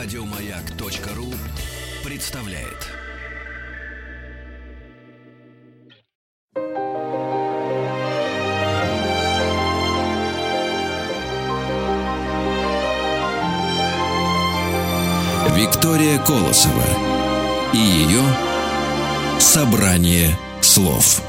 Радиомаяк.ру представляет. Виктория Колосова и ее собрание слов.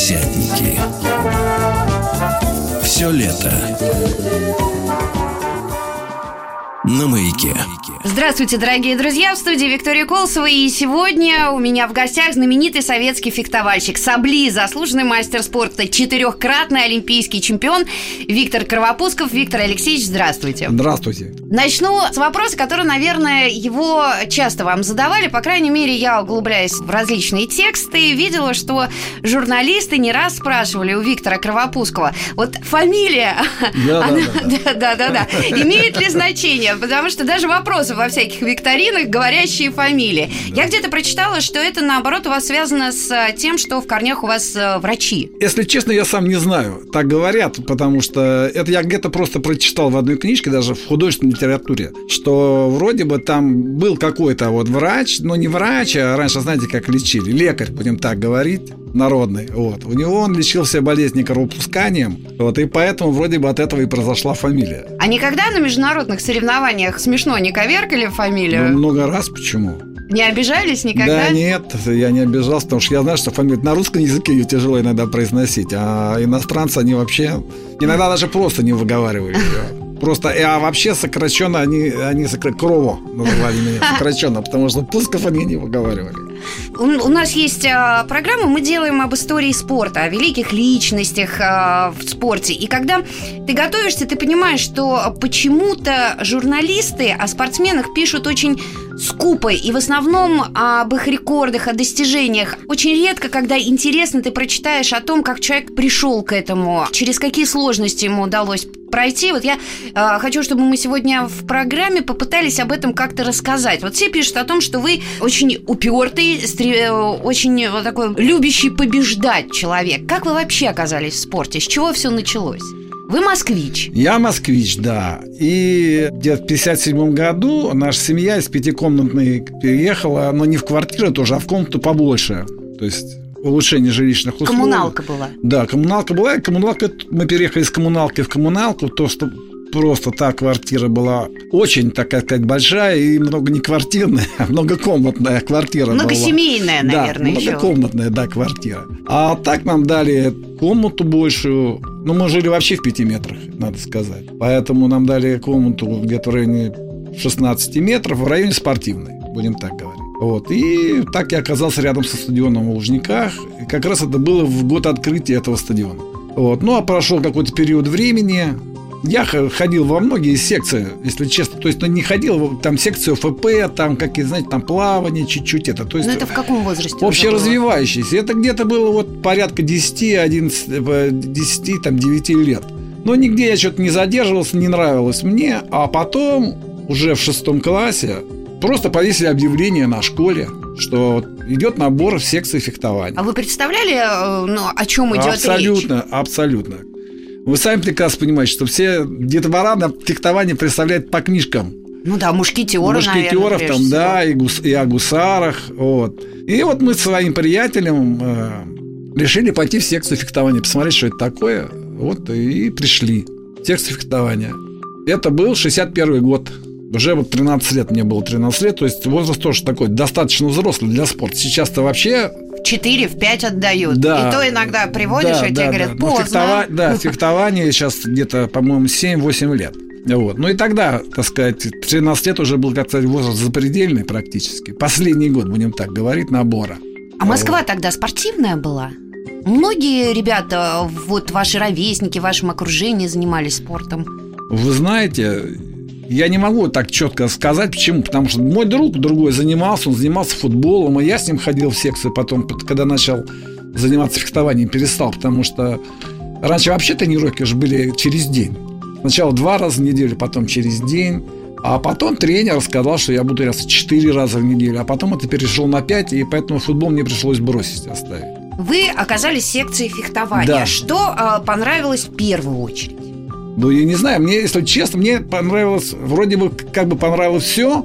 Семидесятники. Все лето. На маяке. Здравствуйте, дорогие друзья, в студии Виктория Колосова. И сегодня у меня в гостях знаменитый советский фехтовальщик Сабли, заслуженный мастер спорта, четырехкратный олимпийский чемпион Виктор Кровопусков. Виктор Алексеевич, здравствуйте. Здравствуйте. Начну с вопроса, который, наверное, его часто вам задавали. По крайней мере, я, углубляясь в различные тексты, видела, что журналисты не раз спрашивали у Виктора Кровопускова, вот фамилия, да-да-да, имеет ли значение? Потому что даже вопросы во всяких викторинах, говорящие фамилии. Я где-то прочитала, что это, наоборот, у вас связано с э, тем, что в корнях у вас э, врачи. Если честно, я сам не знаю. Так говорят, потому что это я где-то просто прочитал в одной книжке, даже в художественной литературе, что вроде бы там был какой-то вот врач, но не врач, а раньше, знаете, как лечили, лекарь, будем так говорить, народный. Вот. У него он лечил все болезни кровопусканием, вот, и поэтому вроде бы от этого и произошла фамилия. А никогда на международных соревнованиях смешно не коверкали фамилию? Ну, много раз почему? Не обижались никогда? Да нет, я не обижался, потому что я знаю, что фамилию на русском языке ее тяжело иногда произносить, а иностранцы, они вообще иногда даже просто не выговаривали ее. Просто, а вообще сокращенно они, они сокра... Крово называли меня сокращенно, потому что Пусков они не выговаривали. У, у нас есть а, программа, мы делаем об истории спорта, о великих личностях а, в спорте. И когда ты готовишься, ты понимаешь, что почему-то журналисты о спортсменах пишут очень скупо и в основном об их рекордах, о достижениях. Очень редко, когда интересно, ты прочитаешь о том, как человек пришел к этому, через какие сложности ему удалось пройти. Вот я э, хочу, чтобы мы сегодня в программе попытались об этом как-то рассказать. Вот все пишут о том, что вы очень упертый, стр... очень вот такой любящий побеждать человек. Как вы вообще оказались в спорте? С чего все началось? Вы москвич. Я москвич, да. И где-то в 57 году наша семья из пятикомнатной переехала, но не в квартиру тоже, а в комнату побольше. То есть улучшение жилищных условий. Коммуналка была. Да, коммуналка была. И коммуналка, мы переехали из коммуналки в коммуналку, то, что просто та квартира была очень, такая сказать, большая и много не квартирная, а многокомнатная квартира Многосемейная, была. наверное, да, многокомнатная, да, квартира. А так нам дали комнату большую. Ну, мы жили вообще в пяти метрах, надо сказать. Поэтому нам дали комнату где-то в районе 16 метров, в районе спортивной, будем так говорить. Вот. И так я оказался рядом со стадионом в Лужниках. И как раз это было в год открытия этого стадиона. Вот. Ну, а прошел какой-то период времени, я ходил во многие секции, если честно. То есть, ну, не ходил, там секцию ФП, там какие, знаете, там плавание, чуть-чуть это. То есть, Но это в каком возрасте? Общеразвивающийся. Это где-то было вот порядка 10, 11, 10, там, 9 лет. Но нигде я что-то не задерживался, не нравилось мне. А потом, уже в шестом классе, просто повесили объявление на школе, что идет набор в секции фехтования. А вы представляли, э, ну, о чем идет абсолютно, речь? Абсолютно, абсолютно. Вы сами прекрасно понимаете, что все детвора на фехтование представляют по книжкам. Ну да, мушкетеры, Мушкетеров наверное, там, да, и, гус, и о гусарах, вот. И вот мы с своим приятелем э, решили пойти в секцию фехтования, посмотреть, что это такое. Вот, и пришли в секцию фехтования. Это был 61 год. Уже вот 13 лет, мне было 13 лет, то есть возраст тоже такой достаточно взрослый для спорта. Сейчас-то вообще в 4, в 5 отдают. Да. И то иногда приводишь, да, и тебе да, говорят, да. поздно. Фехтова... Да, фехтование сейчас где-то, по-моему, 7-8 лет. Вот. Ну и тогда, так сказать, 13 лет уже был, как сказать, возраст запредельный практически. Последний год, будем так говорить, набора. А Москва вот. тогда спортивная была? Многие ребята, вот ваши ровесники в вашем окружении занимались спортом? Вы знаете, я не могу так четко сказать, почему. Потому что мой друг другой занимался, он занимался футболом, и я с ним ходил в секцию потом, когда начал заниматься фехтованием, перестал, потому что раньше вообще тренировки же были через день. Сначала два раза в неделю, потом через день. А потом тренер сказал, что я буду раз 4 раза в неделю. А потом это перешел на 5, и поэтому футбол мне пришлось бросить, оставить. Вы оказались в секции фехтования. Да. Что э, понравилось в первую очередь? Ну, я не знаю, мне, если честно, мне понравилось, вроде бы как бы понравилось все,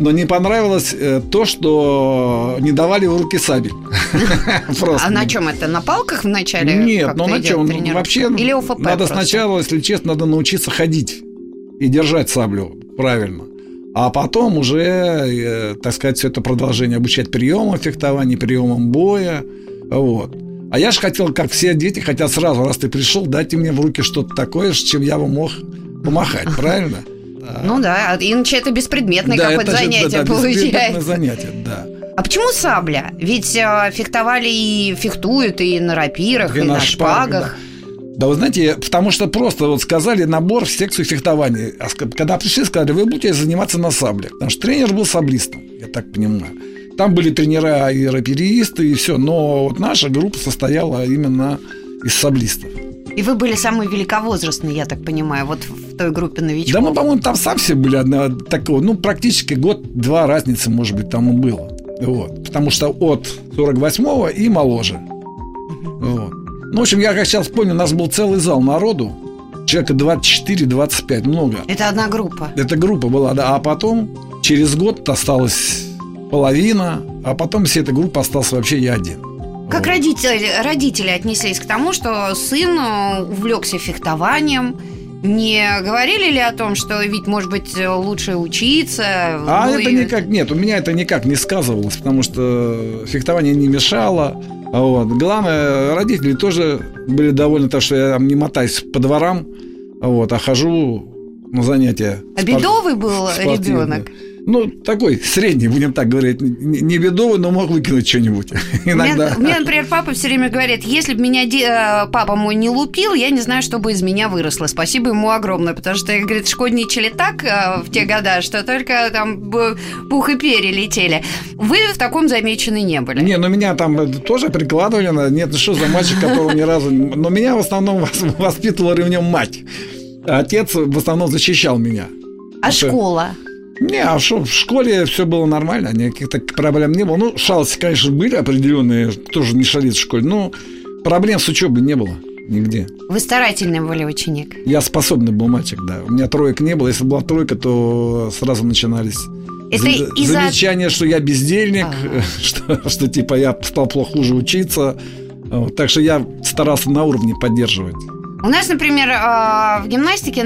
но не понравилось э, то, что не давали в руки сабель. Просто. А на чем это? На палках вначале? Нет, ну на чем? тренировка? Вообще Или ОФП надо сначала, если честно, надо научиться ходить и держать саблю правильно. А потом уже, э, так сказать, все это продолжение обучать приемам фехтования, приемам боя. Вот. А я же хотел, как все дети хотят сразу, раз ты пришел, дайте мне в руки что-то такое, с чем я бы мог помахать, правильно? Ну да, иначе это беспредметное Да, какое-то же, занятие да, да, беспредметное получается. занятие, да. А почему сабля? Ведь э, фехтовали и фехтуют и на рапирах, и, И на, на шпагах, шпагах. Да вы знаете, потому что просто вот сказали набор в секцию фехтования. А когда пришли, сказали, вы будете заниматься на сабле. Потому что тренер был саблистом, я так понимаю. Там были тренера и раперисты, и все. Но вот наша группа состояла именно из саблистов. И вы были самый великовозрастный, я так понимаю, вот в той группе новичков. Да мы, по-моему, там сам все были одна, такого, ну, практически год-два разницы, может быть, тому было. Вот. Потому что от 48-го и моложе. Вот. Ну, в общем, я как сейчас помню, у нас был целый зал народу. Человека 24-25, много. Это одна группа. Эта группа была, да. А потом, через год осталась половина, а потом вся эта группа остался вообще я один. Как Вот. родители, родители отнеслись к тому, что сын увлекся фехтованием? Не говорили ли о том, что ведь, может быть, лучше учиться? А ну это и- никак нет, у меня это никак не сказывалось, потому что фехтование не мешало. А Вот. Главное, родители тоже были довольны, то, что я там не мотаюсь по дворам, а вот, а хожу на занятия. А бедовый был спортивные. ребенок? Ну, такой средний, будем так говорить. Не бедовый, но мог выкинуть что-нибудь. Иногда. меня, например, папа все время говорит, если бы меня де- э, папа мой не лупил, я не знаю, что бы из меня выросло. Спасибо ему огромное, потому что, говорит, шкодничали так э, в те года, что только там пух и перья летели. Вы в таком замечены не были. Не, ну меня там э, тоже прикладывали. Нет, ну что за мальчик, которого ни разу... Но меня в основном вос- воспитывала ремнем мать. Отец в основном защищал меня. А это- школа? Не, а в школе все было нормально, никаких проблем не было. Ну, шалости, конечно, были определенные, тоже не шалит в школе, но проблем с учебой не было нигде. Вы старательный были ученик. Я способный был мальчик, да. У меня троек не было. Если была тройка, то сразу начинались Это за- из-за- замечания, что я бездельник, Ага. что, что типа я стал плохо хуже учиться. Вот, так что я старался на уровне поддерживать. У нас, например, э, в гимнастике,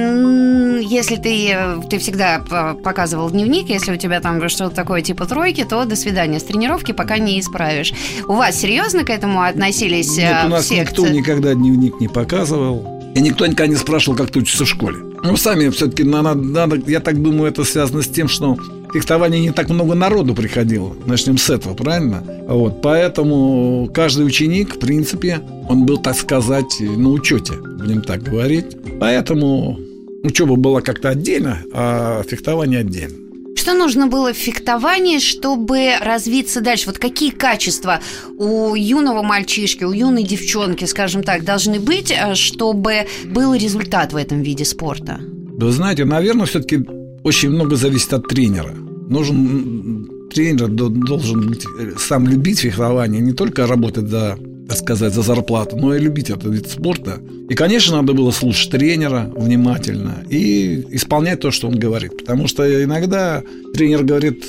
если ты, ты всегда показывал дневник, если у тебя там что-то такое типа тройки, то до свидания с тренировки, пока не исправишь. У вас серьезно к этому относились э, Нет, у нас никто секции? никогда дневник не показывал. И никто никогда не спрашивал, как ты учишься в школе. Ну, сами все-таки надо, надо, я так думаю, это связано с тем, что в фехтовании не так много народу приходило. Начнем с этого, правильно? Вот, поэтому каждый ученик, в принципе, он был, так сказать, на учете, будем так говорить. Поэтому учеба была как-то отдельно, а фехтование отдельно. Что нужно было в фехтовании, чтобы развиться дальше? Вот какие качества у юного мальчишки, у юной девчонки, скажем так, должны быть, э, чтобы был результат в этом виде спорта? Да вы знаете, наверное, все-таки очень много зависит от тренера. Нужен тренер до- должен быть, э, сам любить фехтование, не только работать за, так сказать, за зарплату, но и любить этот вид спорта. И, конечно, надо было слушать тренера внимательно и исполнять то, что он говорит. Потому что иногда тренер говорит,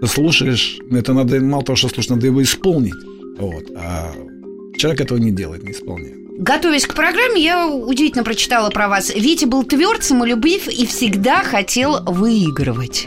ты слушаешь, это надо мало того, что слушать, надо его исполнить. Вот. А человек этого не делает, не исполняет. Готовясь к программе, я удивительно прочитала про вас. Витя был тверд, самолюбив и всегда хотел выигрывать.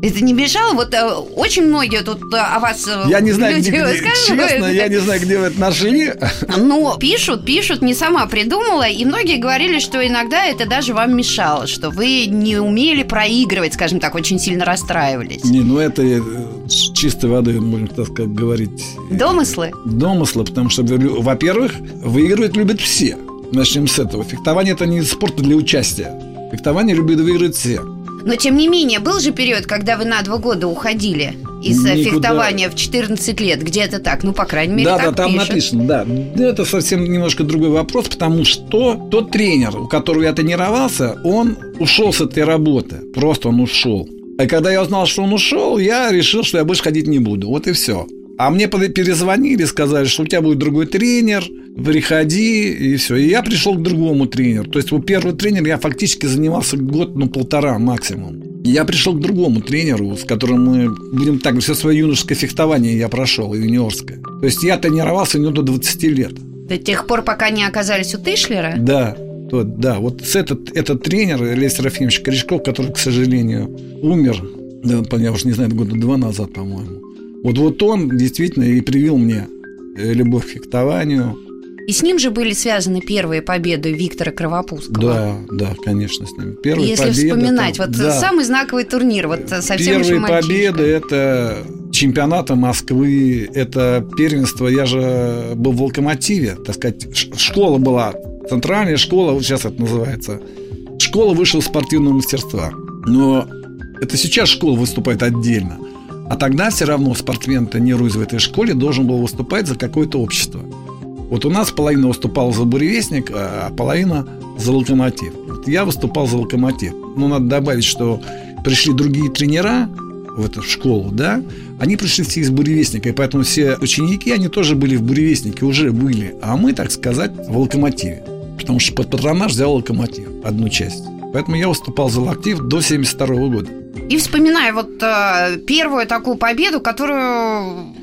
Это не мешало? Вот э, очень многие тут э, о вас э, Я не знаю, люди где, высказывают. честно, я не знаю, где вы это нашли. Но пишут, пишут, не сама придумала, и многие говорили, что иногда это даже вам мешало, что вы не умели проигрывать, скажем так, очень сильно расстраивались. Не, ну это э, с чистой воды, можно так сказать, говорить. Домыслы? Домыслы, потому что, во- во-первых, выигрывать любят все. Начнем с этого. Фехтование это не спорт для участия. Фехтование любят выиграть все. Но тем не менее, был же период, когда вы на два года уходили из э, Никуда. фехтования в 14 лет. Где-то так. Ну, по крайней мере, Да, так да, там пишут. написано, да. Это совсем немножко другой вопрос, потому что тот тренер, у которого я тренировался, он ушел с этой работы. Просто он ушел. И когда я узнал, что он ушел, я решил, что я больше ходить не буду. Вот и все. А мне перезвонили, сказали, что у тебя будет другой тренер, приходи, и все. И я пришел к другому тренеру. То есть у первого тренера я фактически занимался год, ну, полтора максимум. Я пришел к другому тренеру, с которым мы, будем так, все свое юношеское фехтование я прошел, юниорское. То есть я тренировался у него до 20 лет. До тех пор, пока не оказались у Тышлера. Да, вот, да, вот этот, этот тренер, Илья Серафимович Корешков, который, к сожалению, умер, да, я уже не знаю, года два назад, по-моему. Вот, вот он действительно и привил мне э, любовь к фехтованию. И с ним же были связаны первые победы Виктора Кровопускова. Да, да, конечно, с ним. Первые Если победы, вспоминать, это- вот да. самый знаковый турнир, вот совсем Первые победы – это чемпионаты Москвы, это первенство. Я же был в «Локомотиве», так сказать, школа была, центральная школа, вот сейчас это называется, школа высшего спортивного мастерства. Но это сейчас школа выступает отдельно. А тогда все равно спортсмен, тренируясь в этой школе, должен был выступать за какое-то общество. Вот у нас половина выступала за буревестник, а половина за локомотив. Вот я выступал за локомотив. Ну, надо добавить, что пришли другие тренера в эту школу, да, они пришли все из буревестника, и поэтому все ученики, они тоже были в буревестнике, уже были. А мы, так сказать, в локомотиве. Потому что под патронаж взял локомотив, одну часть. Поэтому я выступал за локтив до 72 года. И вспоминая вот э, первую такую победу, которую...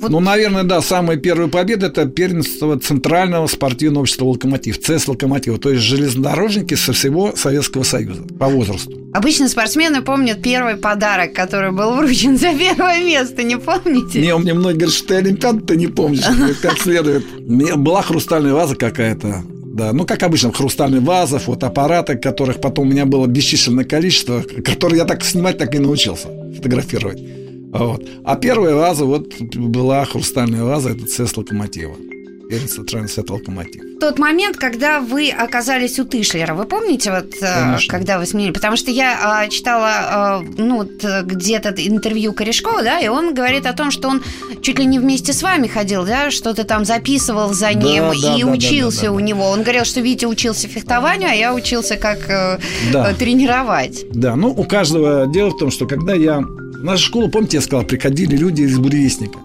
Вот Ну, наверное, да, самая первая победа это первенство Центрального спортивного общества «Локомотив», ЦС «Локомотива», то есть железнодорожники со всего Советского Союза по возрасту. Обычно спортсмены помнят первый подарок, который был вручен за первое место, не помните? Не, мне многие говорят, что ты Олимпиаду ты не помнишь, как следует. Была хрустальная ваза какая-то, да, ну, как обычно, хрустальная ваза, фотоаппараты, которых потом у меня было бесчисленное количество, которые я так снимать так и научился, фотографировать. Вот. А первая ваза, вот, была хрустальная ваза, это цест локомотива. Центрального света локомотив. Тот момент, когда вы оказались у Тышлера, вы помните, вот, э, Конечно. когда вы сменили? Потому что я э, читала, э, ну, э, где-то интервью Корешкова, да, и он говорит о том, что он чуть ли не вместе с вами ходил, да, что-то там записывал за ним да, и да, учился да, да, у да. него. Он говорил, что Витя учился фехтованию, а я учился как э, Да. тренировать. Да, ну у каждого дело в том, что когда я в нашу школу, помните, я сказал, приходили люди из буревестника.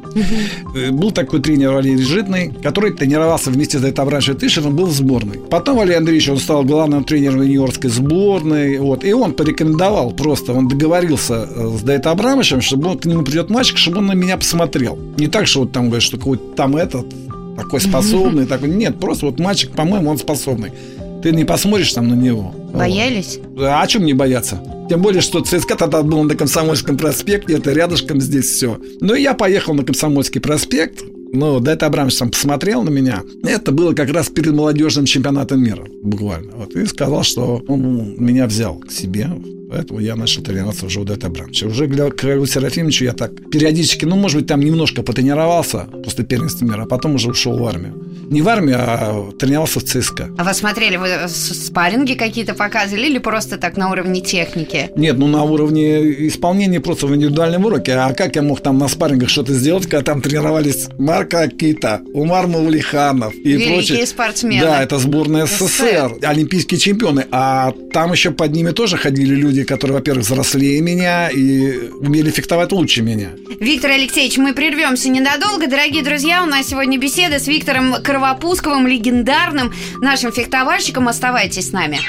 Э, Был такой тренер Валерий Житный, который тренировался вместе с Дайтом раньше Тышером, был в сборной. Потом Валерий Андреевич, он стал главным тренером юниорской сборной. Вот, и он порекомендовал просто, он договорился э, с Дайт Абрамовичем, чтобы он, к нему придет мальчик, чтобы он на меня посмотрел. Не так, что вот там говорит, что какой-то там этот такой способный, такой. Нет, просто вот мальчик, по-моему, он способный. Ты не посмотришь там на него. Боялись? А о чем не бояться? Тем более, что ЦСКА тогда был на Комсомольском проспекте, это рядышком здесь все. Ну, и я поехал на Комсомольский проспект, ну, Дайт Абрамович там посмотрел на меня. Это было как раз перед молодежным чемпионатом мира, буквально. Вот, и сказал, что он меня взял к себе. Поэтому я начал тренироваться уже у Дайта Абрамовича. Уже к Королю Серафимовичу я так периодически, ну, может быть, там немножко потренировался после первенства мира, а потом уже ушел в армию. Не в армию, а тренировался в ЦСКА. А вы смотрели, вы спарринги какие-то показывали или просто так на уровне техники? Нет, ну на уровне исполнения просто в индивидуальном уроке. А как я мог там на спаррингах что-то сделать, когда там тренировались Марко Кита, Умар Мавлиханов и Великие прочие. спортсмены. Да, это сборная СССР, олимпийские чемпионы. А там еще под ними тоже ходили люди, которые, во-первых, взрослее меня и умели фехтовать лучше меня. Виктор Алексеевич, мы прервемся ненадолго. Дорогие друзья, у нас сегодня беседа с Виктором Кровопусковым, легендарным нашим фехтовальщиком. Оставайтесь с нами.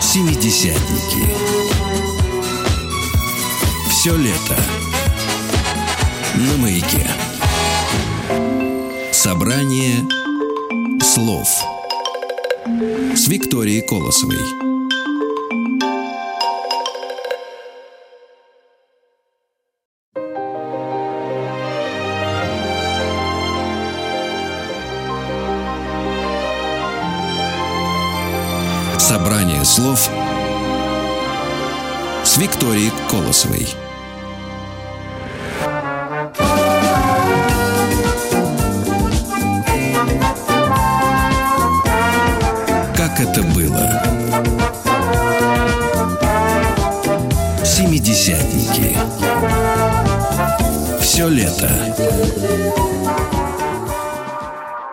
Семидесятники. Все лето. Собрание слов с Викторией Колосовой. Собрание слов с Викторией Колосовой. Лето.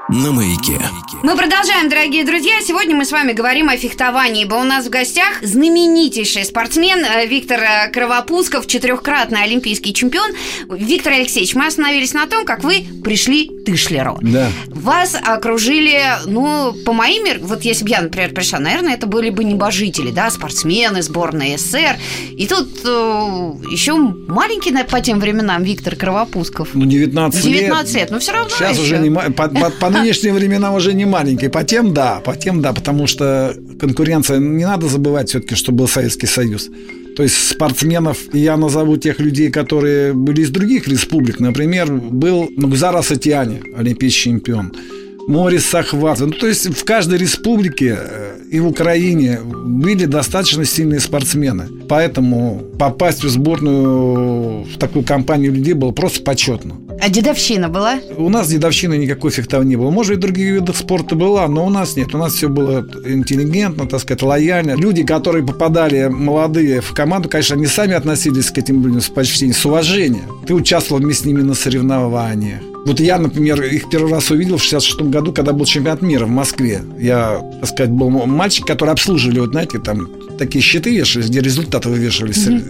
На маяке. Мы продолжаем, дорогие друзья. Сегодня мы с вами говорим о фехтовании, ибо у нас в гостях знаменитейший спортсмен э, Виктор э, Кровопусков, четырехкратный олимпийский чемпион. Виктор Алексеевич, мы остановились на том, как вы пришли Тышлеру. Да. Вас окружили, ну, по моим, вот если бы я, например, пришла, наверное, это были бы небожители, да, спортсмены, сборная СССР. И тут э, еще маленький по тем временам Виктор Кровопусков. Ну, 19, 19 лет, но все равно Сейчас еще. уже не по, по- по нынешним временам уже не маленький. По тем да, по тем да, потому что конкуренция, не надо забывать все-таки, что был Советский Союз. То есть спортсменов, я назову тех людей, которые были из других республик. Например, был Нугзар Асатиани, олимпийский чемпион. Морис Сахват. Ну, то есть в каждой республике э, и в Украине были достаточно сильные спортсмены. Поэтому попасть в сборную в такую компанию людей было просто почетно. А дедовщина была? У нас дедовщины никакой фехтования не было. Может, и в других видах спорта была, но у нас нет. У нас все было интеллигентно, так сказать, лояльно. Люди, которые попадали молодые в команду, конечно, они сами относились к этим людям с почтением, с уважением. Ты участвовал вместе с ними на соревнованиях. Вот я, например, их первый раз увидел в 66 году, когда был чемпионат мира в Москве. Я, так сказать, был мальчик, который обслуживали, вот знаете, там такие щиты вешались, где результаты вывешивались э,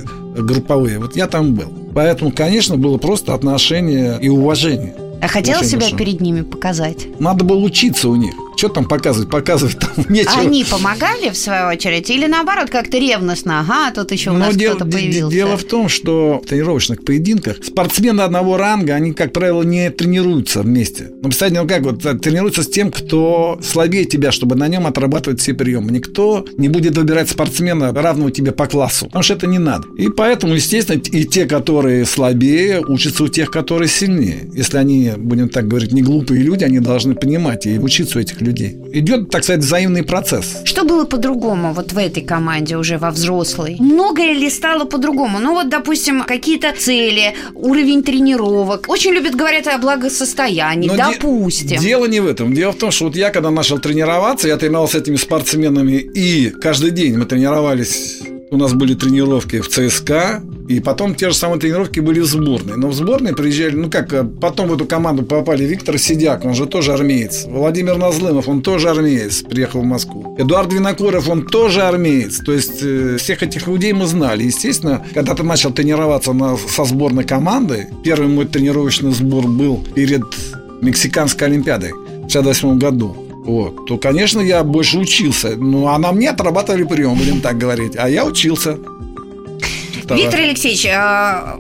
групповые. Вот я там был. Поэтому, конечно, было просто отношение и уважение. А хотела Очень себя перед ними показать? Надо было учиться у них. Что там показывать? Показывать там нечего. Они помогали, в свою очередь, или наоборот, как-то ревностно? Ага, тут еще у Но нас дело, кто-то появился. дело в том, что в тренировочных поединках спортсмены одного ранга, они, как правило, не тренируются вместе. Ну, представьте, ну как, вот э, тренируются с тем, кто слабее тебя, чтобы на нем отрабатывать все приемы. Никто не будет выбирать спортсмена равного тебе по классу, потому что это не надо. И поэтому, естественно, и те, которые слабее, учатся у тех, которые сильнее. Если они, будем так говорить, не глупые люди, они должны понимать и учиться у этих людей. Идет, так сказать, взаимный процесс. Что было по-другому вот в этой команде уже во взрослой? Многое ли стало по-другому? Ну вот, допустим, какие-то цели, уровень тренировок. Очень любят говорить о благосостоянии, Но де- допустим. дело не в этом. Дело в том, что вот я, когда начал тренироваться, я тренировался с этими спортсменами, и каждый день мы тренировались. У нас были тренировки в ЦСКА, и потом те же самые тренировки были в сборной. Но в сборной приезжали, ну как, э, потом в эту команду попали Виктор Сидяк, он же тоже армеец. Владимир Назлымов, он тоже армеец, приехал в Москву. Эдуард Винокуров, он тоже армеец. То есть э, всех этих людей мы знали. Естественно, когда ты начал тренироваться на- со сборной командой, первый мой тренировочный сбор был перед Мексиканской Олимпиадой в 1968 году. Вот, то, конечно, я больше учился. Ну, а на мне отрабатывали прием, будем так говорить. А я учился. Виктор Алексеевич, а,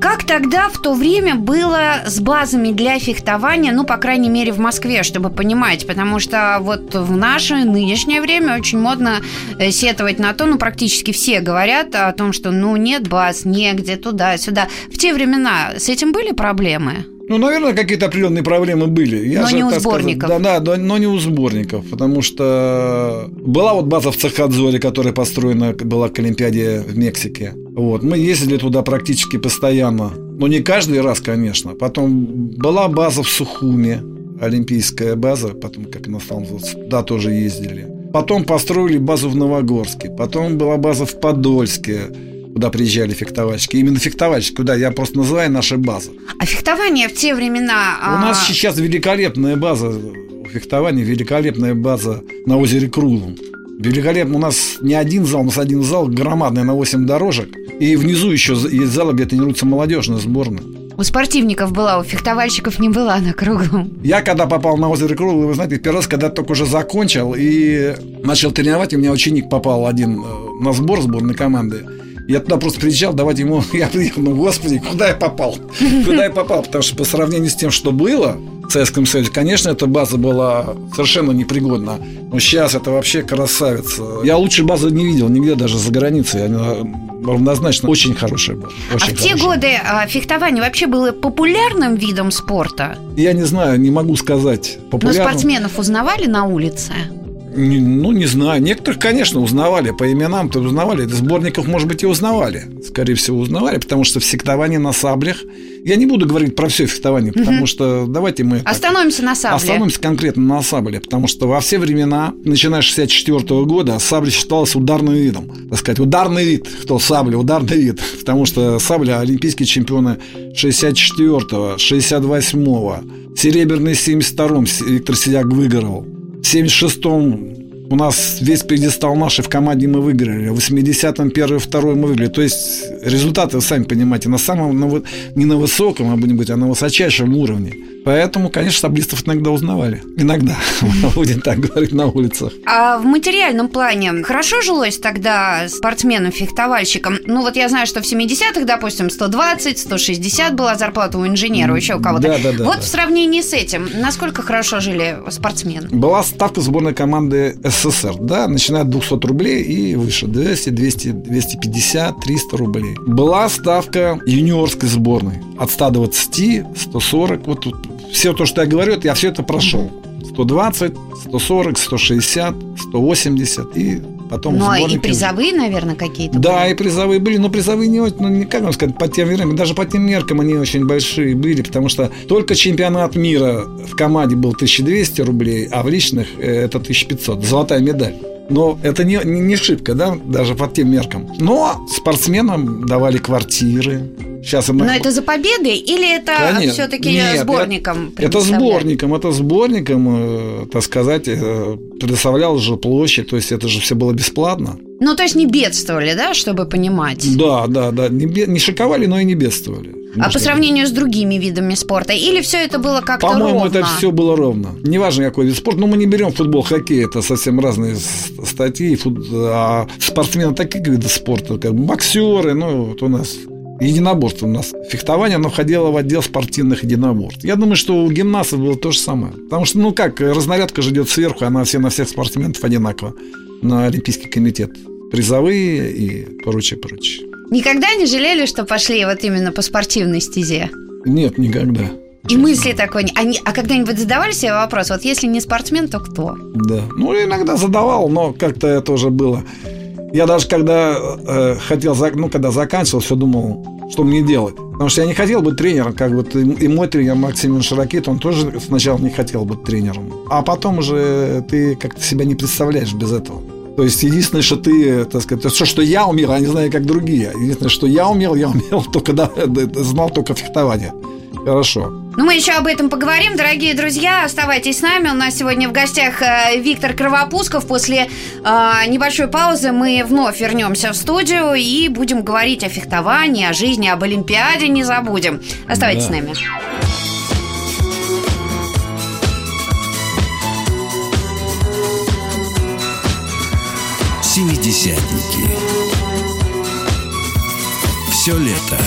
как тогда в то время было с базами для фехтования, ну, по крайней мере, в Москве, чтобы понимать, потому что вот в наше нынешнее время очень модно э, сетовать на то, ну, практически все говорят о том, что, ну, нет баз, негде, туда-сюда. В те времена с этим были проблемы? Ну, наверное, какие-то определенные проблемы были. Я Но же, не у так сказать, сборников. да, да, но не у сборников, потому что была вот база в Цехадзоре, которая построена была к Олимпиаде в Мексике. Вот, мы ездили туда практически постоянно. Но не каждый раз, конечно. Потом была база в Сухуме, олимпийская база, потом, как она называться, туда тоже ездили. Потом построили базу в Новогорске. Потом была база в Подольске, куда приезжали фехтовальщики. Именно фехтовальщики, куда я просто называю наши базы. А фехтование в те времена... У нас а, сейчас великолепная база фехтования, великолепная база на озере Крулом. Великолепно. У нас не один зал, у нас один зал громадный на 8 дорожек. И внизу еще есть зал, где тренируется молодежная сборная. У спортивников была, у фехтовальщиков не была на круглом. Я когда попал на озеро Крул, вы знаете, первый раз, когда только уже закончил и начал тренировать, у меня ученик попал один э, на сбор сборной команды. Я туда просто приезжал, давать ему... Я приехал, ну, господи, куда я попал? Куда я попал? Потому что по сравнению с тем, что было в Советском Союзе, конечно, эта база была совершенно непригодна. Но сейчас это вообще красавица. Я лучше базы не видел нигде, даже за границей. Она равнозначно очень хорошая была. А Очень в те хорошая. годы а, фехтование вообще было популярным видом спорта? Я не знаю, не могу сказать. Но Популярным. спортсменов узнавали на улице? Ну, не знаю. Некоторых, конечно, узнавали по именам-то узнавали. Это сборников, может быть, и узнавали. Скорее всего, узнавали, потому что в фехтовании на саблях... Я не буду говорить про все фехтование, потому что давайте мы... так- Остановимся на сабле. Остановимся конкретно на сабле, потому что во все времена, начиная с 64 года, сабля считалась ударным видом. Так сказать, ударный вид, кто сабля, ударный вид. Потому что сабля олимпийские чемпионы 64-го, 68-го, серебряный 72-м Виктор Сидяк выиграл. В 76-м у нас весь пьедестал нашей в команде мы выиграли. В 80-м первый, второй мы выиграли. То есть результаты, вы сами понимаете, на самом, на не на высоком, а будем быть, а на высочайшем уровне. Поэтому, конечно, саблистов иногда узнавали. Иногда, будем так говорить, на улицах. А в материальном плане хорошо жилось тогда спортсменам-фехтовальщикам? Ну, вот я знаю, что в 70-х, допустим, 120, 160 была зарплата у инженера, еще у кого-то. Да, да, да, вот да. в сравнении с этим, насколько хорошо жили спортсмены? Была ставка сборной команды СССР, да, начиная от 200 рублей и выше, 200, 200, 250, 300 рублей. Была ставка юниорской сборной от 120, 140, вот тут все то, что я говорю, это я все это прошел. 120, 140, 160, 180 и потом Ну, а и призовые, наверное, какие-то Да, были? и призовые были, но призовые не очень, ну, не как вам сказать, по тем временам, даже по тем меркам они очень большие были, потому что только чемпионат мира в команде был 1200 рублей, а в личных э, это 1500, золотая медаль. Но это не, не, не шибко, да, даже по тем меркам. Но спортсменам давали квартиры. Сейчас им Но это за победы или это Конечно. все-таки Нет, сборником это сборником, это сборником, так сказать, э, предоставлял же площадь, то есть это же все было бесплатно. Ну, то есть не бедствовали, да, чтобы понимать? Да, да, да, не, бе- не шиковали, но и не бедствовали. А по Можно сравнению с другими видами спорта? Или все это было как-то По-моему, ровно? это все было ровно. Неважно, какой вид спорта. Но мы не берем футбол, хоккей. Это совсем разные статьи. Фут- А спортсмены такие виды спорта, как боксеры. Ну, вот у нас единоборство у нас. Фехтование, оно входило в отдел спортивных единоборств. Я думаю, что у гимнастов было то же самое. Потому что, ну как, разнарядка же идет сверху, она все на всех спортсменов одинаково. На Олимпийский комитет. Призовые и прочее, прочее. Никогда не жалели, что пошли вот именно по спортивной стезе? Нет, никогда. И мысли такой... А, не- а когда-нибудь задавали себе вопрос, вот если не спортсмен, то кто? Да. Ну, иногда задавал, но как-то это уже было. Я даже когда э, хотел, ну, когда заканчивал, все думал, что мне делать. Потому что я не хотел быть тренером, как вот и, мой тренер Максим Широкит, он тоже сначала не хотел быть тренером. А потом уже ты как-то себя не представляешь без этого. То есть единственное, что ты, так сказать, то, что я умел, я не знаю, как другие. Единственное, что я умел, я умел только, да, знал только фехтование. Хорошо. Ну, мы еще об этом поговорим, дорогие друзья. Оставайтесь с нами. У нас сегодня в гостях э, Виктор Кровопусков. После э, небольшой паузы мы вновь вернемся в студию и будем говорить о фехтовании, о жизни, об Олимпиаде. Не забудем. Оставайтесь Да. с нами. Семидесятники. Все лето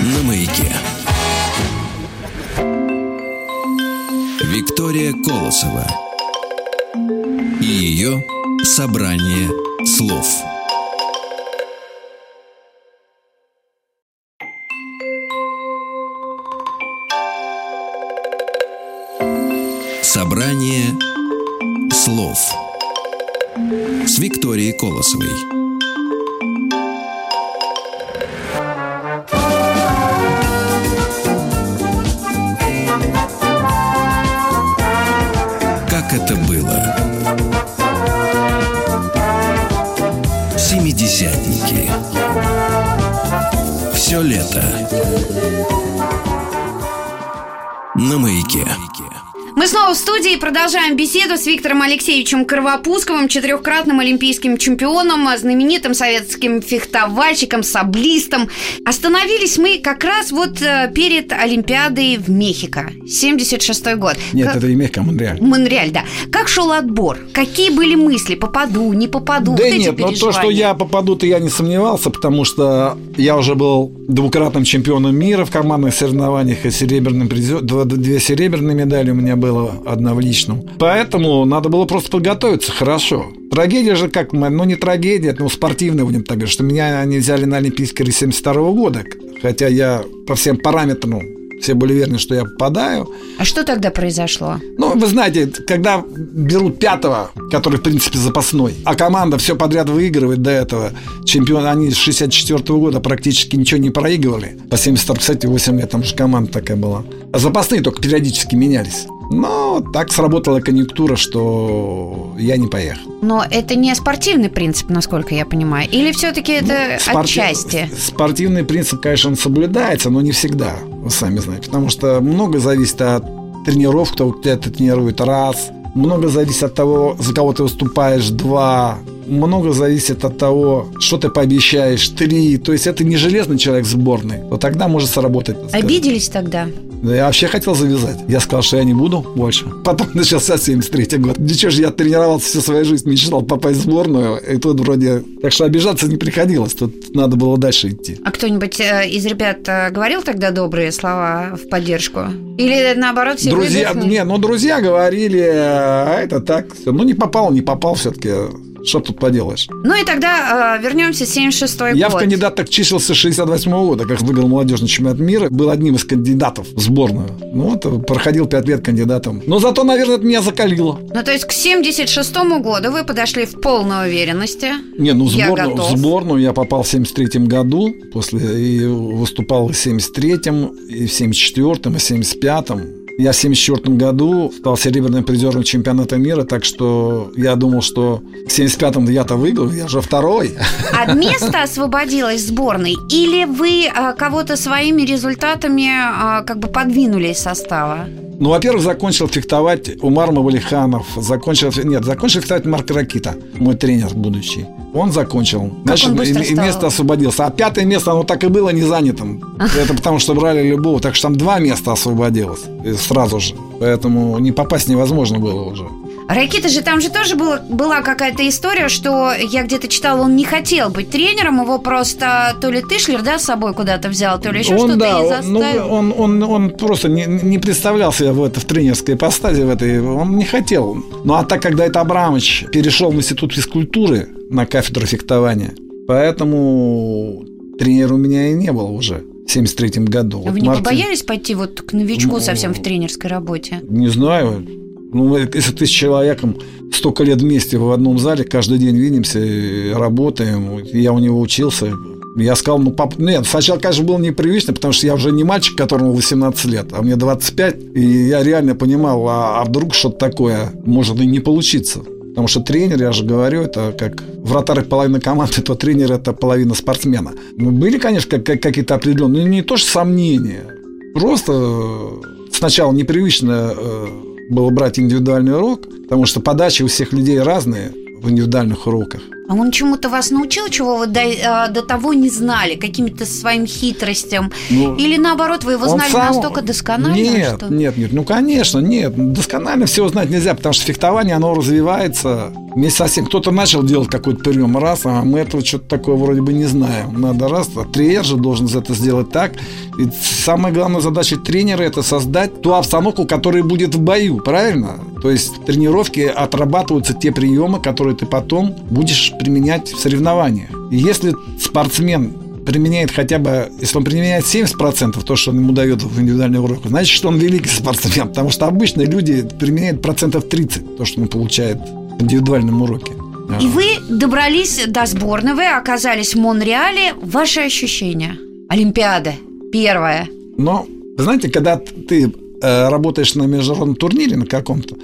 на маяке. Виктория Колосова и ее собрание слов. Собрание слов с Викторией Колосовой. Все лето. На маяке. Снова в студии продолжаем беседу с Виктором Алексеевичем Кровопусковым, четырехкратным олимпийским чемпионом, знаменитым советским фехтовальщиком, саблистом. Остановились мы как раз вот э, перед Олимпиадой в Мехико, 76 год. Нет, Как- это не мягко, Монреаль. Монреаль, да. Как шел отбор? Какие были мысли? Попаду, не попаду? Да вот нет, но то, что я попаду-то я не сомневался, потому что я уже был двукратным чемпионом мира в командных соревнованиях и серебряным призер... Две серебряные медали у меня было, одна в личном. Поэтому надо было просто подготовиться хорошо. Трагедия же как, мы- ну не трагедия, ну спортивная, будем так говорить, что меня они взяли на Олимпийские игры 72 года, хотя я по всем параметрам Все были уверены, что я попадаю. А что тогда произошло? Ну, вы знаете, когда берут пятого, который, в принципе, запасной, а команда все подряд выигрывает до этого, чемпион, они с 64 -го года практически ничего не проигрывали. По 70 кстати, 8 лет, там же команда такая была. А запасные только периодически менялись. Но так сработала конъюнктура, что я не поехал. Но это не спортивный принцип, насколько я понимаю. Или все-таки это Ну, спорти- отчасти? Спортивный принцип, конечно, он соблюдается, но не всегда, вы сами знаете. Потому что много зависит от тренеров, кто тебя тренирует, раз. Много зависит от того, за кого ты выступаешь, два. Много зависит от того, что ты пообещаешь, три. То есть это не железный человек сборной. Вот тогда может сработать. Обиделись тогда? Я вообще хотел завязать. Я сказал, что я не буду больше. Потом начался 73 год. Ничего же, я тренировался всю свою жизнь, мечтал попасть в сборную. И тут вроде... Так что обижаться не приходилось. Тут надо было дальше идти. А кто-нибудь э, из ребят э, говорил тогда добрые слова в поддержку? Или наоборот все друзья, выдохнули? не, ну друзья говорили, а это так. Ну не попал, не попал все-таки. Что тут поделаешь? Ну и тогда э, вернемся в 76-й Я год. в кандидатах числился с 68 года, как выиграл молодежный чемпионат мира. Был одним из кандидатов в сборную. Ну вот, проходил 5 лет кандидатом. Но зато, наверное, это меня закалило. Ну то есть к 76-му году вы подошли в полной уверенности. Не, ну в сборную, в сборную я попал в 73 году, после и выступал в 73-м, и в 74-м, и в 75-м. Я в 74 году стал серебряным призером чемпионата мира, так что я думал, что в 75-м я-то выиграл, я же второй. А место освободилось сборной? Или вы э, кого-то своими результатами э, как бы подвинули из состава? Ну, во-первых, закончил фехтовать Умар Мавалиханов. Закончил, нет, закончил фехтовать Марк Ракита, мой тренер будущий. Он закончил. Как он быстро и, и место освободился. А пятое место, оно так и было не занятым. Это потому, что брали любого. Так что там два места освободилось сразу же. Поэтому не попасть невозможно было уже. Ракита же там же тоже было, была какая-то история, что я где-то читала, он не хотел быть тренером, его просто то ли Тышлер, да, с собой куда-то взял, то ли еще что-то да, и ну, заставил. он, он, он просто не, не представлял себя в, это, в тренерской ипостази, в этой, он не хотел. Ну а так, когда это Абрамович перешел в институт физкультуры на кафедру фехтования, поэтому тренера у меня и не было уже в 73 году. А Вот вы не Мартин- побоялись пойти вот к новичку Ну, совсем в тренерской работе? Не знаю. Ну, если ты с человеком столько лет вместе в одном зале, каждый день видимся, и работаем, я у него учился, я сказал, ну, пап... Нет, сначала, конечно, было непривычно, потому что я уже не мальчик, которому 18 лет, а мне 25, и я реально понимал, а, а вдруг что-то такое может и не получиться. Потому что тренер, я же говорю, это как вратарь половина команды, то тренер это половина спортсмена. Ну, были, конечно, как- какие-то определенные, ну, не то что сомнения, просто э, сначала непривычно э, было брать индивидуальный урок, потому что подачи у всех людей разные в индивидуальных уроках. А он чему-то вас научил, чего вы до, э, до того не знали, каким-то своим хитростям? Ну, Или наоборот, вы его знали сам- настолько досконально, Нет, что... нет, нет. Ну, конечно, нет. Досконально всего знать нельзя, потому что фехтование, оно развивается вместе со всем. Кто-то начал делать какой-то прием раз, а мы этого что-то такое вроде бы не знаем. Надо раз, а тренер же должен это сделать так. И самая главная задача тренера – это создать ту обстановку, которая будет в бою, правильно? То есть в тренировке отрабатываются те приемы, которые ты потом будешь применять в соревнованиях. И если спортсмен применяет хотя бы, если он применяет 70% то, что он ему дает в индивидуальный урок, значит, что он великий спортсмен, потому что обычно люди применяют процентов 30 то, что он получает в индивидуальном уроке. И вы добрались до сборной, вы оказались в Монреале. Ваши ощущения? Олимпиада первая. Но, знаете, когда ты э, работаешь на международном турнире на каком-то,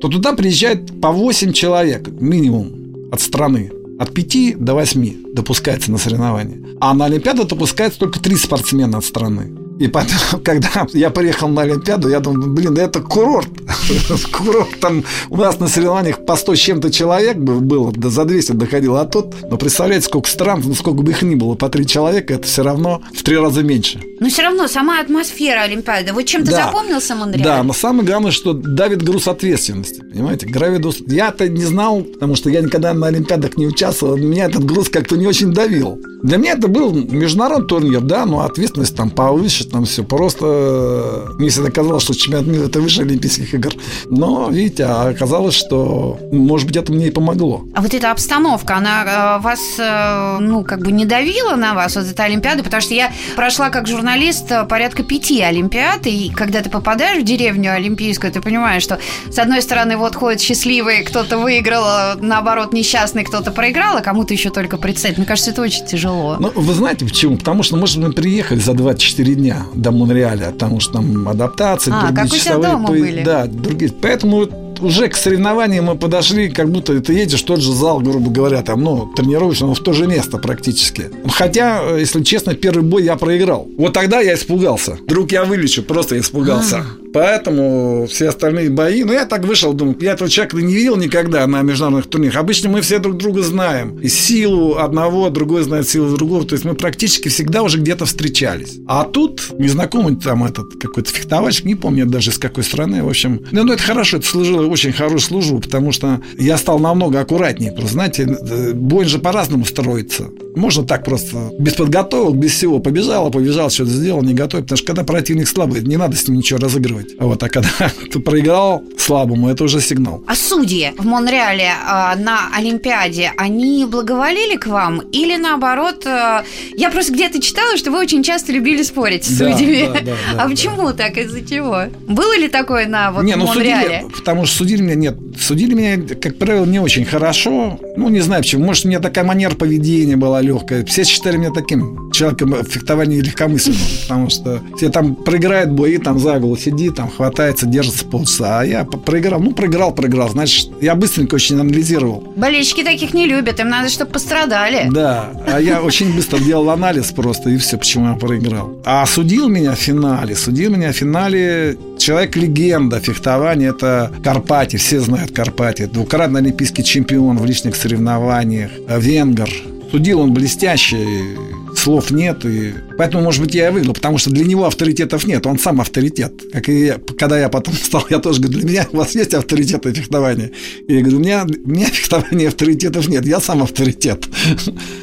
то туда приезжает по 8 человек минимум от страны. От 5 до 8 допускается на соревнования. А на Олимпиаду допускается только 3 спортсмена от страны. И потом, когда я приехал на Олимпиаду, я думаю, блин, да это курорт. Курорт там у нас на соревнованиях по 100 с чем-то человек бы- было, да за 200 доходило. А тут, ну, представляете, сколько стран, ну, сколько бы их ни было, по 3 человека, это все равно в 3 раза меньше. Но все равно сама атмосфера Олимпиады. Вот чем-то Да. запомнился Монреаль? Да, но самое главное, что давит груз ответственности. Понимаете, гравидус. Я-то не знал, потому что я никогда на Олимпиадах не участвовал. Меня этот груз как-то не очень давил. Для меня это был международный турнир, да, но ответственность там повыше, там все. Просто э, мне всегда казалось, что чемпионат мира это выше Олимпийских игр. игр. Но, видите, а оказалось, что, может быть, это мне и помогло. А вот эта обстановка, она э, вас, э, ну, как бы не давила на вас, вот эта Олимпиада? Потому что я прошла как журналист э, порядка пяти Олимпиад, и когда ты попадаешь в деревню Олимпийскую, ты понимаешь, что с одной стороны вот ходят счастливые, кто-то выиграл, наоборот, несчастный, кто-то проиграл, а кому-то еще только представить. Мне кажется, это очень тяжело. Ну, вы знаете почему? Потому что, может, мы приехали за 24 дня до Монреаля, потому что там адаптация, а, другие как часовые... дома по... были. Да, другие. Поэтому уже к соревнованиям мы подошли, как будто ты едешь в тот же зал, грубо говоря, там, ну, тренируешься, но в то же место практически. Хотя, если честно, первый бой я проиграл. Вот тогда я испугался. Вдруг я вылечу, просто испугался. А-а-а. Поэтому все остальные бои... Ну, я так вышел, думаю, я этого человека не видел никогда на международных турнирах. Обычно мы все друг друга знаем. И силу одного, другой знает силу другого. То есть мы практически всегда уже где-то встречались. А тут незнакомый там этот какой-то фехтовальщик, не помню даже из какой страны. В общем, ну, ну это хорошо, это служило очень хорошую службу, потому что я стал намного аккуратнее. Просто, знаете, э, бой же по-разному строится. Можно так просто без подготовок, без всего побежал, побежал, что-то сделал, не готовить. Потому что когда противник слабый, не надо с ним ничего разыгрывать. Вот, а когда ты проиграл слабому, это уже сигнал. А судьи в Монреале э, на Олимпиаде, они благоволили к вам? Или наоборот, э, я просто где-то читала, что вы очень часто любили спорить с да, судьями. Да, да, да, а почему так? Из-за чего? Было ли такое на вот не, ну, Монреале? Судили, потому что судили меня, нет, судили меня, как правило, не очень хорошо. Ну, не знаю почему. Может, у меня такая манера поведения была легкая. Все считали меня таким человеком в фехтовании легкомысленным. Потому что все там проиграют бои, там за голову сиди, там хватается, держится полчаса. А я проиграл. Ну, проиграл, проиграл. Значит, я быстренько очень анализировал. Болельщики таких не любят. Им надо, чтобы пострадали. Да. А я очень быстро делал анализ просто, и все, почему я проиграл. А судил меня в финале. Судил меня в финале человек-легенда фехтования. Это Карпати. Все знают Карпати. Двукратный олимпийский чемпион в личных соревнованиях. Венгер. Судил он блестящий слов нет, и поэтому, может быть, я и выиграл, потому что для него авторитетов нет, он сам авторитет. Как и я, когда я потом стал, я тоже говорю, для меня у вас есть авторитеты фехтования? И я говорю, у меня, у меня фехтования авторитетов нет, я сам авторитет.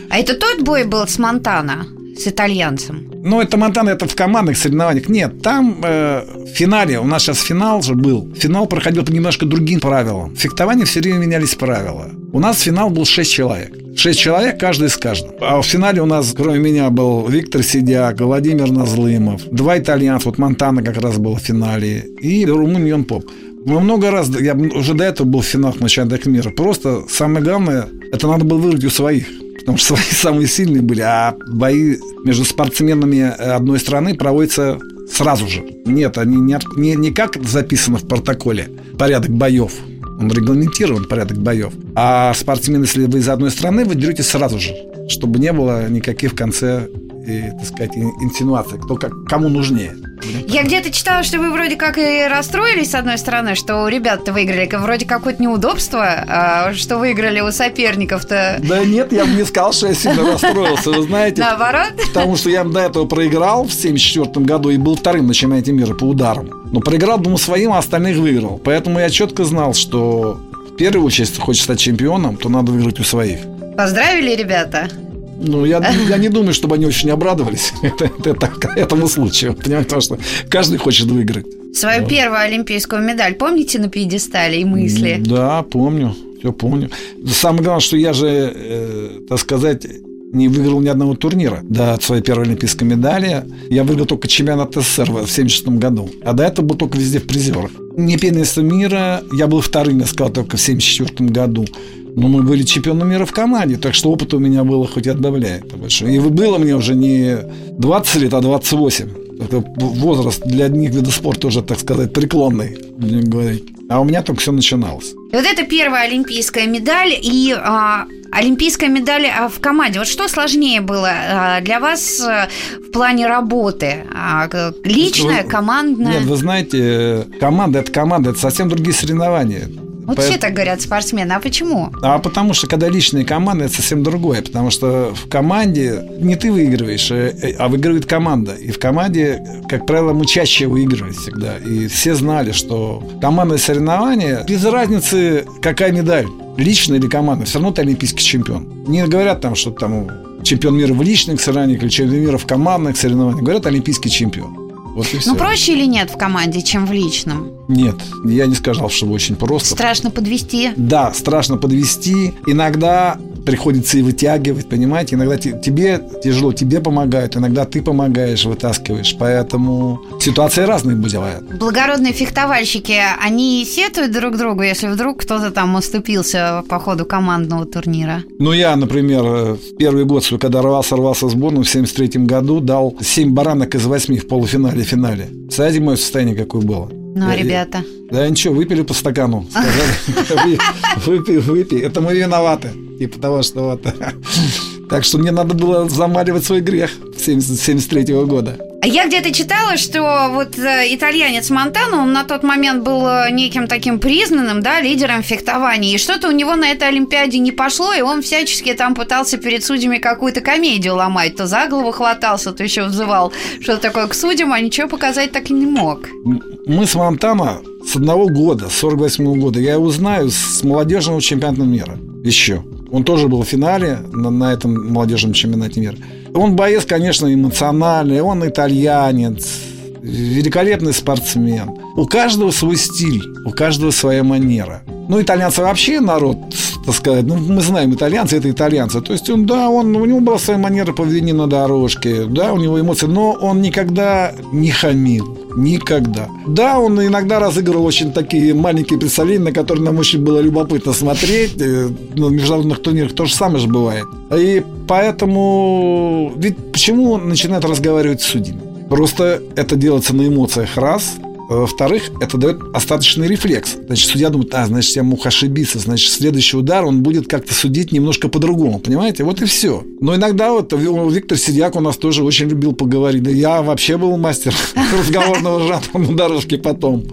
А это тот бой был с Монтана? с итальянцем? Ну, это Монтана, это в командных соревнованиях. Нет, там э, в финале, у нас сейчас финал же был. Финал проходил по немножко другим правилам. В фехтовании все время менялись правила. У нас финал был 6 человек. Шесть человек, каждый из каждого. А в финале у нас, кроме меня, был Виктор Сидяк, Владимир Назлымов, два итальянца, вот Монтана как раз был в финале, и румын Йон Поп. Мы много раз, я уже до этого был в финалах на чемпионатах мира. Просто самое главное, это надо было выиграть у своих. Потому что свои самые сильные были, а бои между спортсменами одной страны проводятся сразу же. Нет, они не, не, не как записано в протоколе порядок боев, он регламентирован порядок боев. А спортсмен, если вы из одной страны, вы деретесь сразу же, чтобы не было никаких в конце и, так сказать, инсинуаций, кто как, кому нужнее. Я где-то читала, что вы вроде как и расстроились, с одной стороны, что ребята выиграли, вроде какое-то неудобство, а что выиграли у соперников-то. Да нет, я бы не сказал, что я сильно расстроился, вы знаете. Наоборот? Потому что я до этого проиграл в 74 году и был вторым на чемпионате мира по ударам. Но проиграл, думаю, своим, а остальных выиграл. Поэтому я четко знал, что в первую очередь, если хочешь стать чемпионом, то надо выиграть у своих. Поздравили, ребята? Ну, я, я не думаю, чтобы они очень обрадовались это, это, этому случаю. Понимаете, потому что каждый хочет выиграть. Свою первую олимпийскую медаль помните на пьедестале и мысли? Да, помню. Все помню. Самое главное, что я же, э, так сказать, не выиграл ни одного турнира до своей первой олимпийской медали. Я выиграл только чемпионат СССР в 1976 году. А до этого был только везде в призерах. Не первенство мира я был вторым, я сказал, только в 1974 году. Но мы были чемпионом мира в команде, так что опыта у меня было хоть отбавляет. И было мне уже не 20 лет, а 28. Это возраст для одних видов спорта уже, так сказать, преклонный, будем говорить. А у меня только все начиналось. И вот это первая олимпийская медаль и а, олимпийская медаль а, в команде. Вот что сложнее было а, для вас а, в плане работы? А, личная, командная? Нет, вы знаете, команда – это команда, это совсем другие соревнования. Вот Поэтому... все так говорят спортсмены. А почему? А потому что, когда личные команды, это совсем другое. Потому что в команде не ты выигрываешь, э, э, а выигрывает команда. И в команде, как правило, мы чаще выигрывали всегда. И все знали, что командное соревнование, без разницы, какая медаль, личная или командная, все равно ты олимпийский чемпион. Не говорят там, что там чемпион мира в личных соревнованиях или чемпион мира в командных соревнованиях. Говорят, олимпийский чемпион. Вот и все. Ну, проще или нет в команде, чем в личном? Нет, я не сказал, что очень просто. Страшно подвести. Да, страшно подвести. Иногда приходится и вытягивать, понимаете? Иногда те- тебе тяжело, тебе помогают, иногда ты помогаешь, вытаскиваешь. Поэтому ситуации разные бывают. Благородные фехтовальщики, они сетуют друг другу, если вдруг кто-то там оступился по ходу командного турнира? Ну, я, например, первый год, когда рвался, рвался сборную в 73 году, дал 7 баранок из 8 в полуфинале и финале. Представляете, мое состояние какое было? Ну, Я- ребята. Да ничего, выпили по стакану. Сказали, «Вы- выпей, выпей. Это мы виноваты. Типа того, что вот. Так что мне надо было замаливать свой грех 73 года. А Я где-то читала, что вот э, итальянец Монтано, он на тот момент был э, неким таким признанным, да, лидером фехтования, и что-то у него на этой Олимпиаде не пошло, и он всячески там пытался перед судьями какую-то комедию ломать, то за голову хватался, то еще взывал что-то такое к судьям, а ничего показать так и не мог. Мы с Монтана с одного года, с 48 года, я его знаю с молодежного чемпионата мира. Еще. Он тоже был в финале на, на этом молодежном чемпионате мира. Он боец, конечно, эмоциональный, он итальянец, великолепный спортсмен. У каждого свой стиль, у каждого своя манера. Ну, итальянцы вообще народ, так сказать, ну, мы знаем, итальянцы это итальянцы. То есть он, да, он, у него была своя манера поведения на дорожке, да, у него эмоции, но он никогда не хамил. Никогда. Да, он иногда разыгрывал очень такие маленькие представления, на которые нам очень было любопытно смотреть. Э, На международных турнирах то же самое же бывает. И поэтому... Ведь почему он начинает разговаривать с судьями? Просто это делается на эмоциях раз. А Во-вторых, это дает остаточный рефлекс. Значит, судья думает, а, значит, я мог ошибиться. Значит, следующий удар он будет как-то судить немножко по-другому. Понимаете? Вот и все. Но иногда вот Ви- Виктор Сидяк у нас тоже очень любил поговорить. Да я вообще был мастер разговорного жанра на дорожке потом.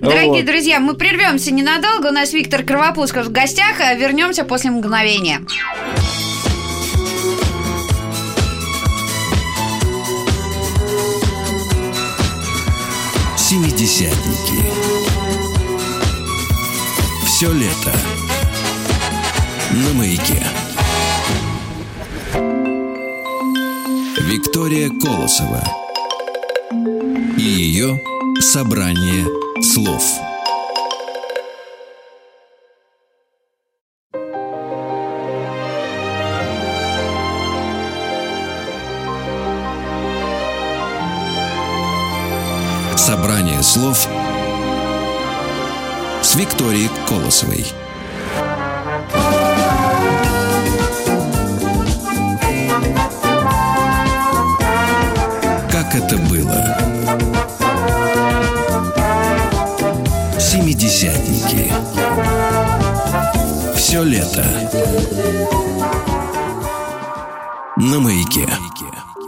Дорогие Вот. друзья, мы прервемся ненадолго. У нас Виктор Кровопусков в гостях, а вернемся после мгновения. Семидесятники. Все лето. На маяке. Виктория Колосова. И ее собрание слов. Собрание слов с Викторией Колосовой. Как это было? Семидесятники. Все лето. На маяке.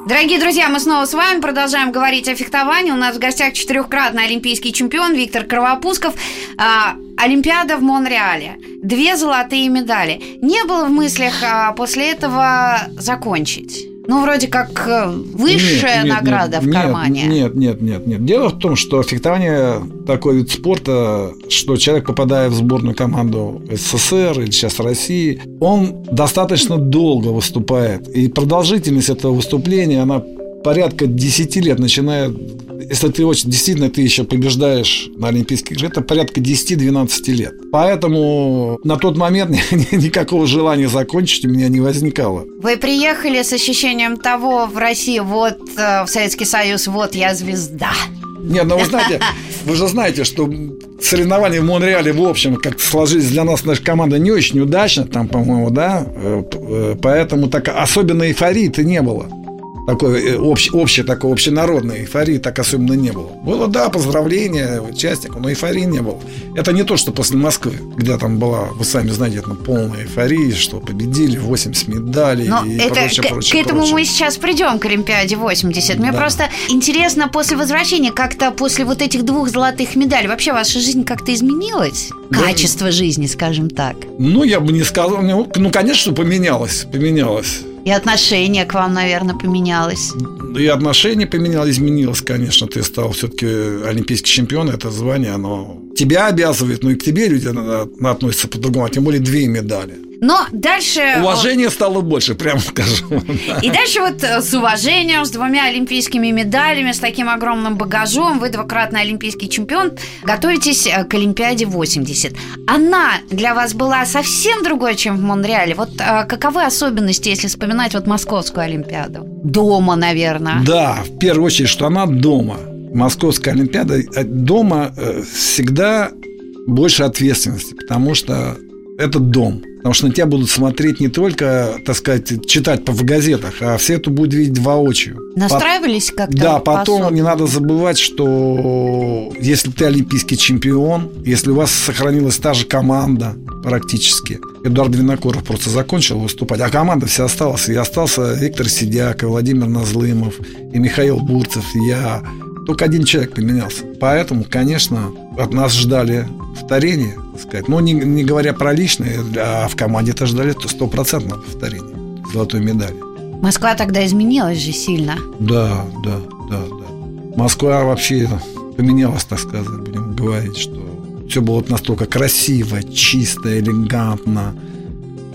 Дорогие друзья, мы снова с вами продолжаем говорить о фехтовании. У нас в гостях четырехкратный олимпийский чемпион Виктор Кровопусков. А, Олимпиада в Монреале. Две золотые медали. Не было в мыслях а, после этого закончить? Ну, вроде как э, высшая Нет, нет, награда нет, в кармане. Нет, нет, нет, нет. Дело в том, что фехтование такой вид спорта, что человек, попадая в сборную команду СССР или сейчас России, он достаточно долго выступает. И продолжительность этого выступления, она порядка 10 лет, начиная если ты очень действительно ты еще побеждаешь на Олимпийских играх, это порядка 10-12 лет. Поэтому на тот момент ни- никакого желания закончить у меня не возникало. Вы приехали с ощущением того в России, вот э, в Советский Союз, вот я звезда. Нет, ну вы знаете, вы же знаете, что соревнования в Монреале, в общем, как сложились для нас, наша команда не очень удачно, там, по-моему, да, Э, э, поэтому так особенно эйфории-то не было. Такой э, общ, общей, такой общенародной эйфории так особенно не было. Было, да, поздравления участникам, но эйфории не было. Это не то, что после Москвы, где там была, вы сами знаете, там полная эйфория, что победили, 80 медалей Но и это, прочее, к, прочее, к этому прочее. мы сейчас придем, к Олимпиаде 80. Мне Да. просто интересно, после возвращения, как-то после вот этих двух золотых медалей, вообще ваша жизнь как-то изменилась? Да. Качество жизни, скажем так. Ну, я бы не сказал, ну, конечно, поменялось, поменялось. И отношение к вам, наверное, поменялось. И отношение поменялось, изменилось, конечно. Ты стал все-таки олимпийский чемпион. Это звание, оно тебя обязывает, ну и к тебе люди э, относятся по-другому, а тем более две медали. Но дальше... Уважение стало больше, прямо скажу. И дальше вот э, с уважением, с двумя олимпийскими медалями, с таким огромным багажом, вы двукратный олимпийский чемпион, готовитесь э, к Олимпиаде 80. Она для вас была совсем другой, чем в Монреале. Вот э, каковы особенности, если вспоминать вот Московскую Олимпиаду? Дома, наверное. Да, в первую очередь, что она дома. Московская Олимпиада дома всегда больше ответственности, потому что это дом. Потому что на тебя будут смотреть не только, так сказать, читать по в газетах, а все это будут видеть воочию. Настраивались как-то? Да, потом особо. не надо забывать, что если ты олимпийский чемпион, если у вас сохранилась та же команда практически, Эдуард Винокуров просто закончил выступать, а команда вся осталась. И остался Виктор Сидяк, и Владимир Назлымов, и Михаил Бурцев, и я. Только один человек поменялся. Поэтому, конечно, от нас ждали повторения, так сказать. Но не, не говоря про личные, а в команде это ждали стопроцентное повторение золотой медали. Москва тогда изменилась же сильно. Да, да, да, да. Москва вообще поменялась, так сказать, будем говорить, что все было настолько красиво, чисто, элегантно,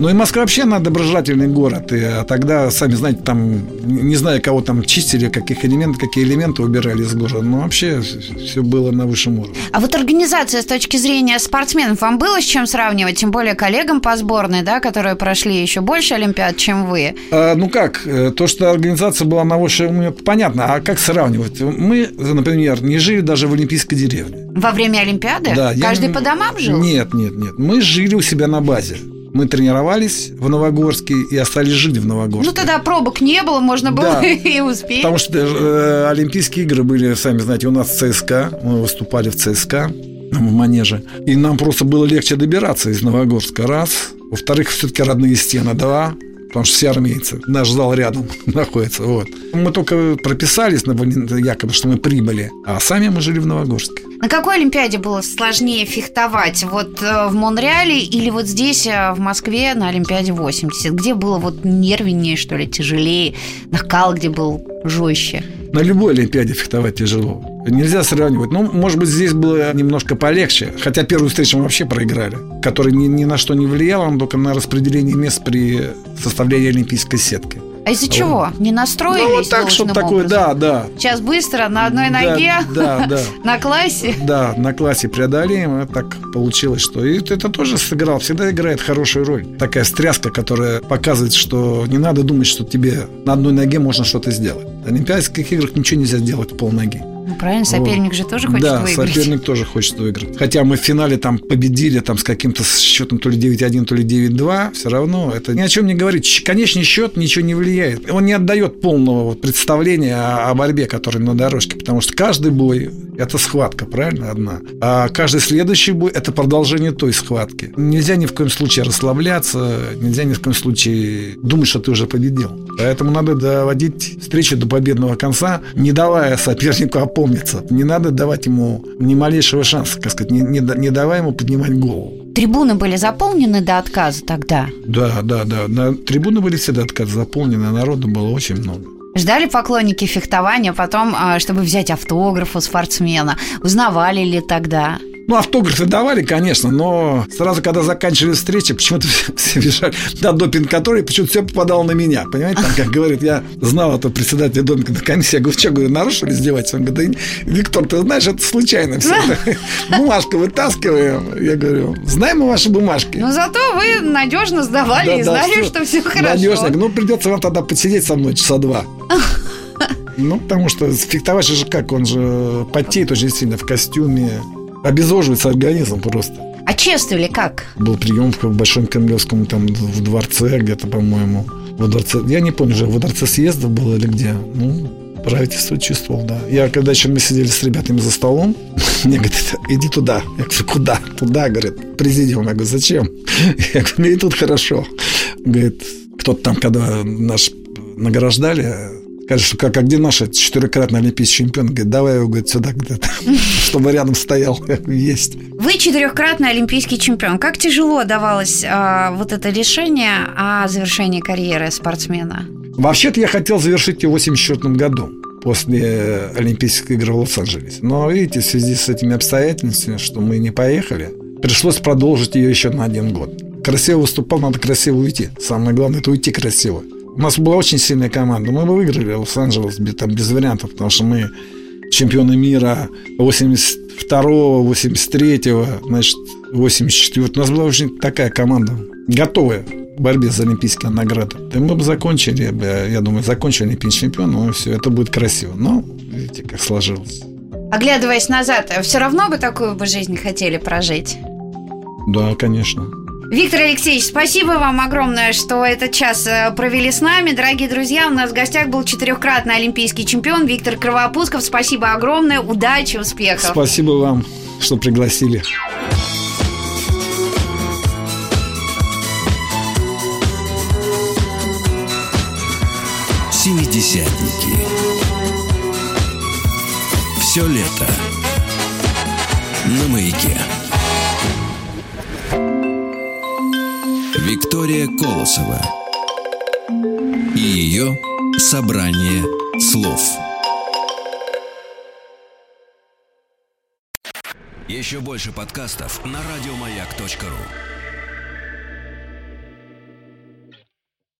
ну и Москва вообще она доброжелательный город. И, а тогда, сами знаете, там, не знаю, кого там чистили, каких элементов, какие элементы убирали из города. Но вообще все было на высшем уровне. А вот организация с точки зрения спортсменов, вам было с чем сравнивать? Тем более коллегам по сборной, да, которые прошли еще больше Олимпиад, чем вы. А, ну как, э, то, что организация была на высшем уровне, понятно. А как сравнивать? Мы, например, не жили даже в Олимпийской деревне. Во время Олимпиады? Да. Каждый я... по домам жил? Нет, нет, нет. Мы жили у себя на базе. Мы тренировались в Новогорске и остались жить в Новогорске. Ну, тогда пробок не было, можно было да, и успеть. Потому что э, Олимпийские игры были, сами знаете, у нас ЦСКА. Мы выступали в ЦСКА в манеже. И нам просто было легче добираться из Новогорска, раз. Во-вторых, все-таки родные стены, два потому что все армейцы. Наш зал рядом находится. Вот. Мы только прописались на якобы, что мы прибыли, а сами мы жили в Новогорске. На какой Олимпиаде было сложнее фехтовать? Вот э, в Монреале или вот здесь, э, в Москве, на Олимпиаде 80? Где было вот нервнее, что ли, тяжелее? Накал где был жестче? На любой Олимпиаде фехтовать тяжело. Нельзя сравнивать. Ну, может быть, здесь было немножко полегче. Хотя первую встречу мы вообще проиграли. Которая ни, ни на что не влияла, только на распределение мест при составлении олимпийской сетки. А из-за чего? Не настроились Ну, вот так, что такое, да, да. Сейчас быстро, на одной ноге, да, да, на классе. Да, на классе преодолеем, и так получилось, что... И это тоже сыграл, всегда играет хорошую роль. Такая стряска, которая показывает, что не надо думать, что тебе на одной ноге можно что-то сделать. В Олимпийских играх ничего нельзя сделать в полноги. Ну, правильно, соперник вот. же тоже хочет да, выиграть. Да, соперник тоже хочет выиграть. Хотя мы в финале там победили там с каким-то счетом то ли 9-1, то ли 9-2, все равно это ни о чем не говорит. Конечный счет ничего не влияет. Он не отдает полного вот представления о, о борьбе, которая на дорожке, потому что каждый бой – это схватка, правильно, одна. А каждый следующий бой – это продолжение той схватки. Нельзя ни в коем случае расслабляться, нельзя ни в коем случае думать, что ты уже победил. Поэтому надо доводить встречу до победного конца, не давая сопернику опомниться. Не надо давать ему ни малейшего шанса, так сказать, не, не, не давая ему поднимать голову. Трибуны были заполнены до отказа тогда? Да, да, да. На, трибуны были все до отказа заполнены, а народу было очень много. Ждали поклонники фехтования потом, а, чтобы взять автограф у спортсмена? Узнавали ли тогда? Ну, автографы давали, конечно, но сразу, когда заканчивали встречи, почему-то все бежали на допинг который почему-то все попадало на меня. Понимаете, там, как говорит, я знал этого председателя допинговой комиссии, я говорю, что, говорю, нарушили издевательство? Он говорит, да, Виктор, ты знаешь, это случайно все. Бумажку вытаскиваем. Я говорю, знаем мы ваши бумажки. Но зато вы надежно сдавали да, и да, знали, все. что все хорошо. Надежно. Ну, придется вам тогда посидеть со мной часа два. Ну, потому что фехтовать же как, он же потеет очень сильно в костюме обезоживается организм просто. А чествовали как? Был прием в Большом Кремлевском там в дворце где-то, по-моему. Во дворце, я не помню, уже во дворце съезда было или где. Ну, правительство чувствовал, да. Я когда еще мы сидели с ребятами за столом, мне говорят, иди туда. Я говорю, куда? Туда, говорит, президиум. Я говорю, зачем? Я говорю, мне и тут хорошо. Говорит, кто-то там, когда наш награждали, Скажет, что как, а где наша четырехкратный олимпийский чемпион? Говорит, давай его говорит, сюда чтобы рядом стоял. Есть. Вы четырехкратный олимпийский чемпион. Как тяжело давалось а, вот это решение о завершении карьеры спортсмена? Вообще-то я хотел завершить ее в 84 году. после Олимпийских игр в Лос-Анджелесе. Но, видите, в связи с этими обстоятельствами, что мы не поехали, пришлось продолжить ее еще на один год. Красиво выступал, надо красиво уйти. Самое главное – это уйти красиво. У нас была очень сильная команда. Мы бы выиграли Лос-Анджелес там, без вариантов, потому что мы чемпионы мира 82-го, 83-го, значит, 84 У нас была очень такая команда, готовая к борьбе за олимпийские награды. И мы бы закончили, я думаю, закончили олимпийский чемпион, но все, это будет красиво. Но видите, как сложилось. Оглядываясь назад, все равно бы такую бы жизнь хотели прожить? Да, конечно. Виктор Алексеевич, спасибо вам огромное, что этот час э, провели с нами. Дорогие друзья, у нас в гостях был четырехкратный олимпийский чемпион Виктор Кровопусков. Спасибо огромное, удачи, успехов. Спасибо вам, что пригласили. Семидесятники. Все лето на маяке. Виктория Колосова и ее собрание слов. Еще больше подкастов на радиомаяк.ру.